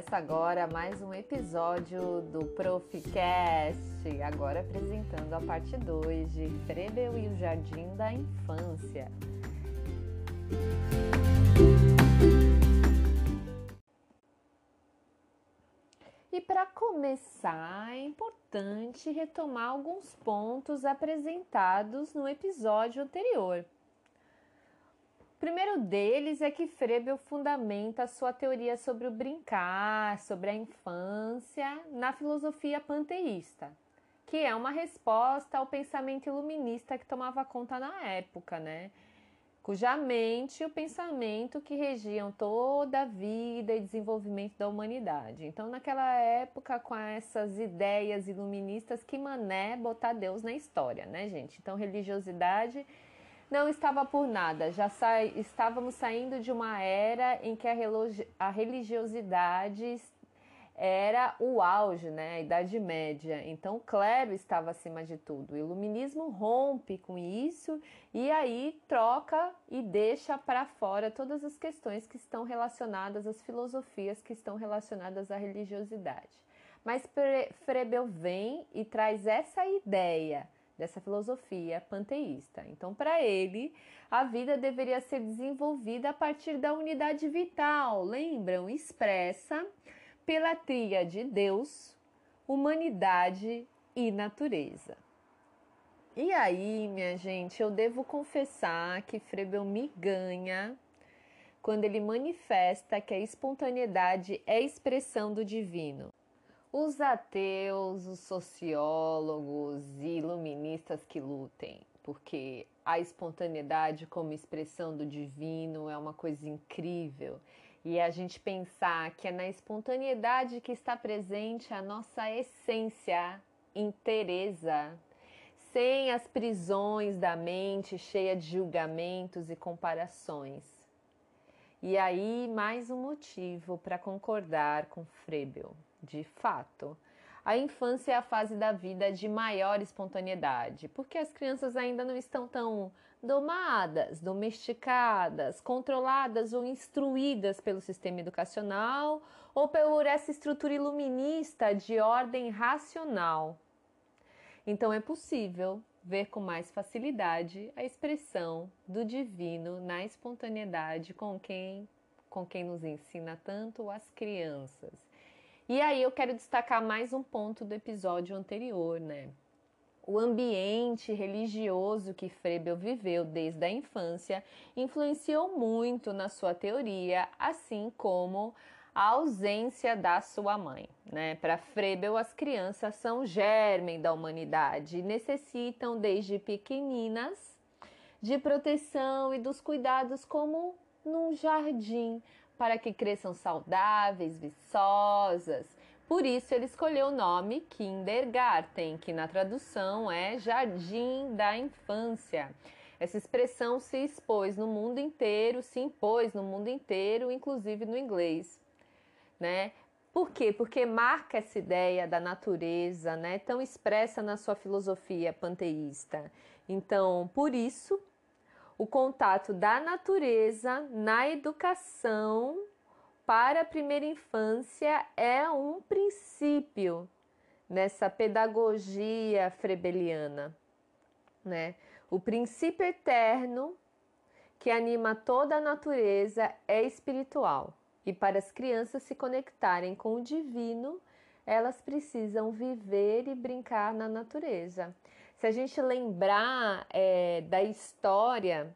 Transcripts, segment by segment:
Começa agora mais um episódio do Proficast, agora apresentando a parte 2 de Frebel e o Jardim da Infância. E para começar, é importante retomar alguns pontos apresentados no episódio anterior. Primeiro deles é que Frebel fundamenta sua teoria sobre o brincar, sobre a infância, na filosofia panteísta, que é uma resposta ao pensamento iluminista que tomava conta na época, né? Cuja mente e o pensamento que regiam toda a vida e desenvolvimento da humanidade. Então, naquela época, com essas ideias iluministas, que mané botar Deus na história, né, gente? Então, religiosidade não estava por nada, já sa... estávamos saindo de uma era em que a, a religiosidade era o auge, né? a Idade Média. Então, o clero estava acima de tudo. O iluminismo rompe com isso e aí troca e deixa para fora todas as questões que estão relacionadas às filosofias que estão relacionadas à religiosidade. Mas Frebel vem e traz essa ideia dessa filosofia panteísta. Então, para ele, a vida deveria ser desenvolvida a partir da unidade vital, lembram? Expressa pela tríade Deus, humanidade e natureza. E aí, minha gente, eu devo confessar que Frebel me ganha quando ele manifesta que a espontaneidade é expressão do divino. Os ateus, os sociólogos e iluministas que lutem, porque a espontaneidade como expressão do divino é uma coisa incrível. E a gente pensar que é na espontaneidade que está presente a nossa essência inteireza, sem as prisões da mente cheia de julgamentos e comparações. E aí, mais um motivo para concordar com Frebel. De fato, a infância é a fase da vida de maior espontaneidade, porque as crianças ainda não estão tão domadas, domesticadas, controladas ou instruídas pelo sistema educacional ou por essa estrutura iluminista de ordem racional. Então é possível ver com mais facilidade a expressão do divino na espontaneidade com quem com quem nos ensina tanto as crianças e aí eu quero destacar mais um ponto do episódio anterior, né? O ambiente religioso que Frebel viveu desde a infância influenciou muito na sua teoria, assim como a ausência da sua mãe. Né? Para Frebel, as crianças são germen da humanidade e necessitam, desde pequeninas, de proteção e dos cuidados como num jardim, para que cresçam saudáveis, viçosas. Por isso ele escolheu o nome Kindergarten, que na tradução é Jardim da Infância. Essa expressão se expôs no mundo inteiro, se impôs no mundo inteiro, inclusive no inglês, né? Por quê? Porque marca essa ideia da natureza, né, tão expressa na sua filosofia panteísta. Então, por isso, o contato da natureza na educação para a primeira infância é um princípio nessa pedagogia frebeliana, né? O princípio eterno que anima toda a natureza é espiritual. E para as crianças se conectarem com o divino, elas precisam viver e brincar na natureza. Se a gente lembrar é, da história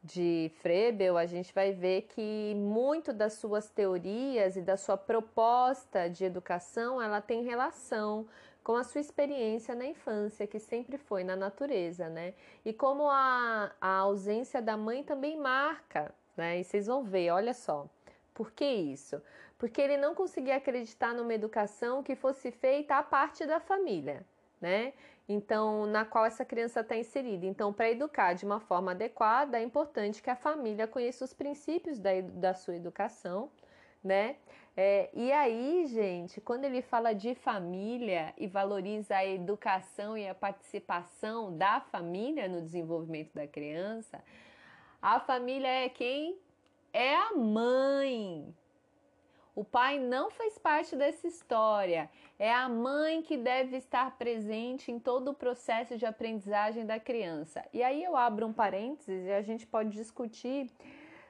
de Frebel, a gente vai ver que muito das suas teorias e da sua proposta de educação, ela tem relação com a sua experiência na infância, que sempre foi na natureza, né? E como a, a ausência da mãe também marca, né? E vocês vão ver, olha só. Por que isso? Porque ele não conseguia acreditar numa educação que fosse feita à parte da família né? Então, na qual essa criança está inserida. Então, para educar de uma forma adequada, é importante que a família conheça os princípios da, da sua educação, né? É, e aí, gente, quando ele fala de família e valoriza a educação e a participação da família no desenvolvimento da criança, a família é quem? É a mãe, O pai não faz parte dessa história. É a mãe que deve estar presente em todo o processo de aprendizagem da criança. E aí eu abro um parênteses e a gente pode discutir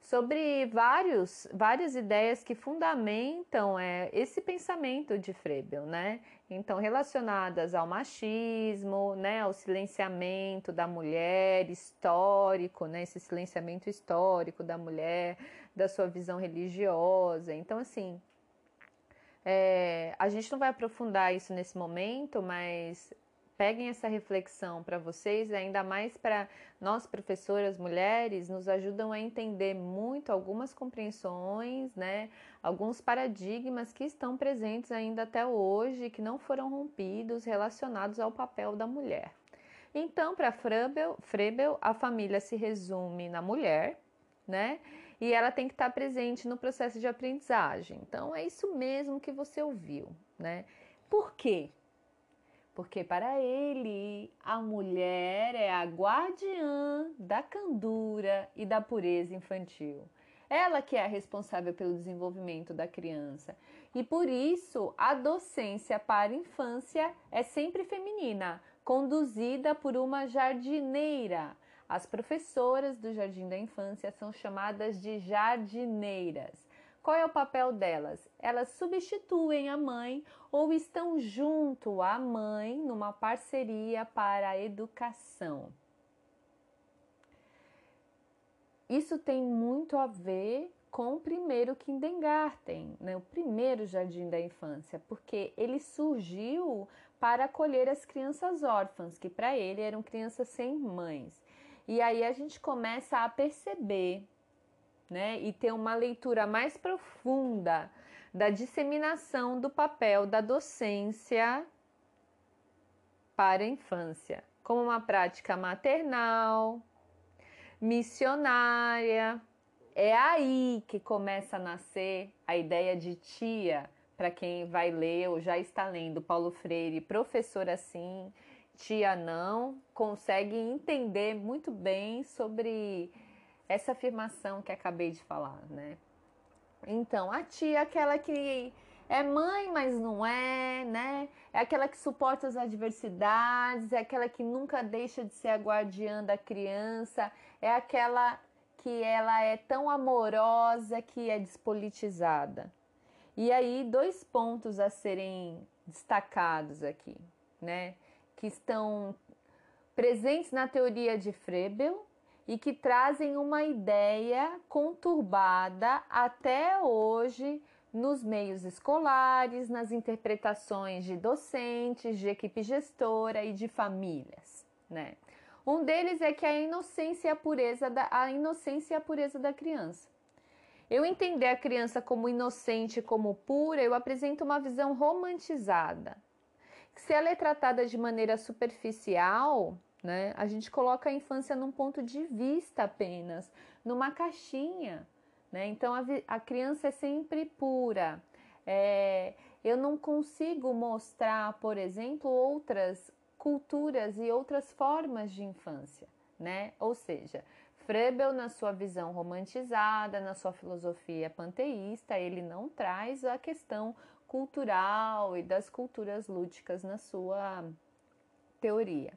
sobre vários, várias ideias que fundamentam é, esse pensamento de Frebel, né? Então, relacionadas ao machismo, né, ao silenciamento da mulher histórico, né, esse silenciamento histórico da mulher, da sua visão religiosa. Então, assim, é, a gente não vai aprofundar isso nesse momento, mas peguem essa reflexão para vocês, ainda mais para nós professoras mulheres, nos ajudam a entender muito algumas compreensões, né, alguns paradigmas que estão presentes ainda até hoje, que não foram rompidos, relacionados ao papel da mulher. Então, para Frebel, Frebel, a família se resume na mulher, né? E ela tem que estar presente no processo de aprendizagem. Então, é isso mesmo que você ouviu, né? Por quê? porque para ele a mulher é a guardiã da candura e da pureza infantil. Ela que é a responsável pelo desenvolvimento da criança. E por isso a docência para a infância é sempre feminina, conduzida por uma jardineira. As professoras do Jardim da Infância são chamadas de jardineiras. Qual é o papel delas? Elas substituem a mãe ou estão junto à mãe numa parceria para a educação. Isso tem muito a ver com o primeiro Kindergarten, né? o primeiro jardim da infância, porque ele surgiu para acolher as crianças órfãs, que para ele eram crianças sem mães. E aí a gente começa a perceber né? E ter uma leitura mais profunda da disseminação do papel da docência para a infância, como uma prática maternal, missionária. É aí que começa a nascer a ideia de tia, para quem vai ler ou já está lendo Paulo Freire, professor assim, tia não, consegue entender muito bem sobre essa afirmação que acabei de falar, né? Então, a tia é aquela que é mãe, mas não é, né? É aquela que suporta as adversidades, é aquela que nunca deixa de ser a guardiã da criança, é aquela que ela é tão amorosa que é despolitizada. E aí, dois pontos a serem destacados aqui, né? Que estão presentes na teoria de Frebel, e que trazem uma ideia conturbada até hoje nos meios escolares, nas interpretações de docentes, de equipe gestora e de famílias, né? Um deles é que a inocência e a pureza da, a inocência e a pureza da criança. Eu entender a criança como inocente, como pura, eu apresento uma visão romantizada. Se ela é tratada de maneira superficial, né? A gente coloca a infância num ponto de vista apenas, numa caixinha. Né? Então a, a criança é sempre pura. É, eu não consigo mostrar, por exemplo, outras culturas e outras formas de infância, né? Ou seja, Frebel, na sua visão romantizada, na sua filosofia panteísta, ele não traz a questão cultural e das culturas lúdicas na sua teoria.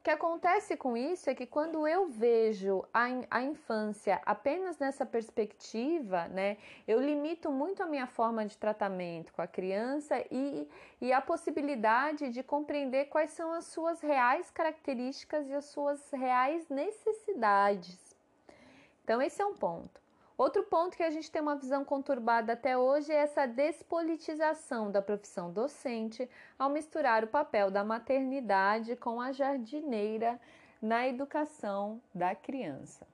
O que acontece com isso é que quando eu vejo a, a infância apenas nessa perspectiva, né, eu limito muito a minha forma de tratamento com a criança e, e a possibilidade de compreender quais são as suas reais características e as suas reais necessidades. Então, esse é um ponto. Outro ponto que a gente tem uma visão conturbada até hoje é essa despolitização da profissão docente ao misturar o papel da maternidade com a jardineira na educação da criança.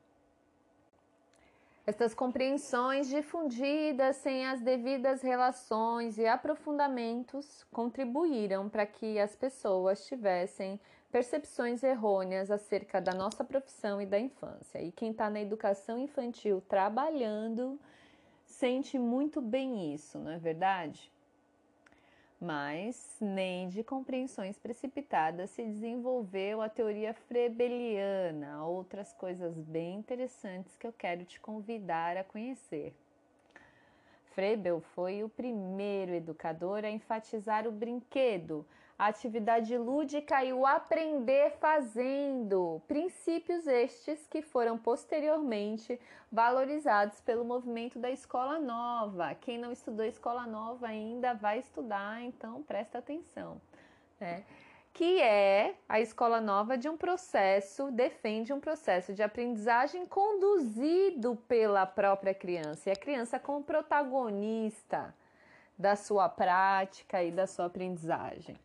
Estas compreensões difundidas sem as devidas relações e aprofundamentos contribuíram para que as pessoas tivessem percepções errôneas acerca da nossa profissão e da infância. E quem está na educação infantil trabalhando sente muito bem isso, não é verdade? Mas nem de compreensões precipitadas se desenvolveu a teoria frebeliana, outras coisas bem interessantes que eu quero te convidar a conhecer. Frebel foi o primeiro educador a enfatizar o brinquedo, a atividade lúdica e o aprender fazendo, princípios estes que foram posteriormente valorizados pelo movimento da escola nova. Quem não estudou escola nova ainda vai estudar, então presta atenção. Né? que é a escola nova de um processo, defende um processo de aprendizagem conduzido pela própria criança, e a criança como protagonista da sua prática e da sua aprendizagem.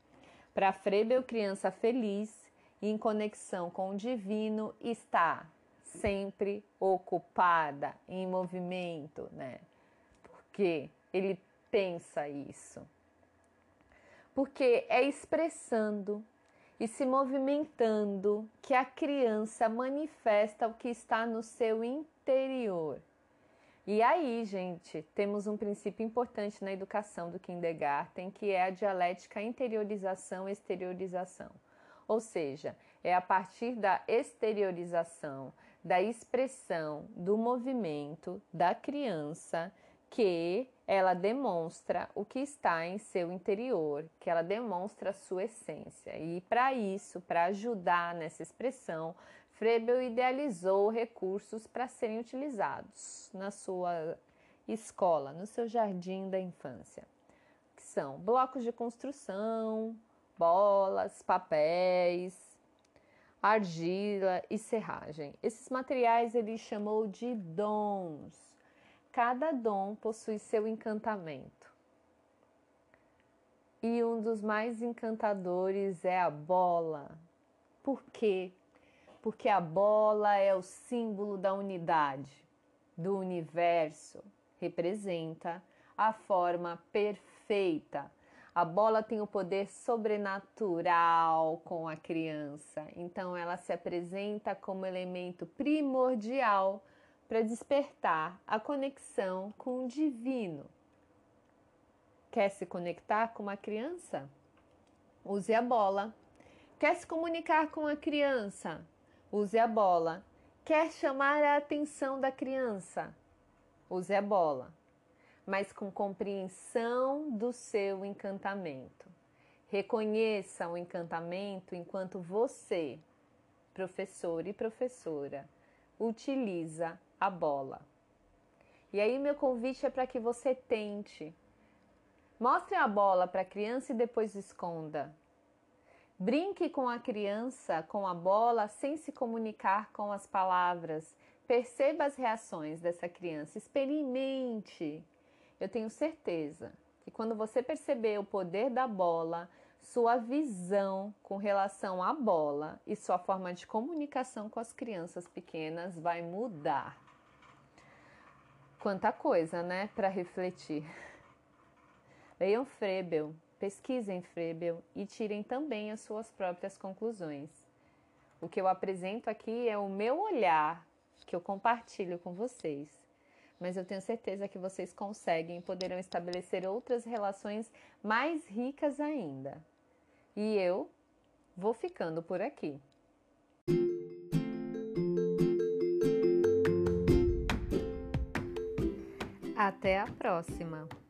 Para Frebel, criança feliz em conexão com o divino está sempre ocupada, em movimento, né? Porque ele pensa isso porque é expressando e se movimentando que a criança manifesta o que está no seu interior. E aí, gente, temos um princípio importante na educação do kindergarten, que é a dialética interiorização-exteriorização. Ou seja, é a partir da exteriorização, da expressão, do movimento da criança que ela demonstra o que está em seu interior, que ela demonstra a sua essência. E para isso, para ajudar nessa expressão, Frebel idealizou recursos para serem utilizados na sua escola, no seu jardim da infância, que são blocos de construção, bolas, papéis, argila e serragem. Esses materiais ele chamou de dons Cada dom possui seu encantamento. E um dos mais encantadores é a bola. Por quê? Porque a bola é o símbolo da unidade, do universo, representa a forma perfeita. A bola tem o poder sobrenatural com a criança, então ela se apresenta como elemento primordial para despertar a conexão com o divino. Quer se conectar com uma criança? Use a bola. Quer se comunicar com a criança? Use a bola. Quer chamar a atenção da criança? Use a bola, mas com compreensão do seu encantamento. Reconheça o encantamento enquanto você, professor e professora, utiliza a bola. E aí, meu convite é para que você tente. Mostre a bola para a criança e depois esconda. Brinque com a criança com a bola sem se comunicar com as palavras. Perceba as reações dessa criança. Experimente. Eu tenho certeza que quando você perceber o poder da bola, sua visão com relação à bola e sua forma de comunicação com as crianças pequenas vai mudar. Quanta coisa, né, para refletir. Leiam Frebel, pesquisem Frebel e tirem também as suas próprias conclusões. O que eu apresento aqui é o meu olhar que eu compartilho com vocês. Mas eu tenho certeza que vocês conseguem e poderão estabelecer outras relações mais ricas ainda. E eu vou ficando por aqui. Até a próxima!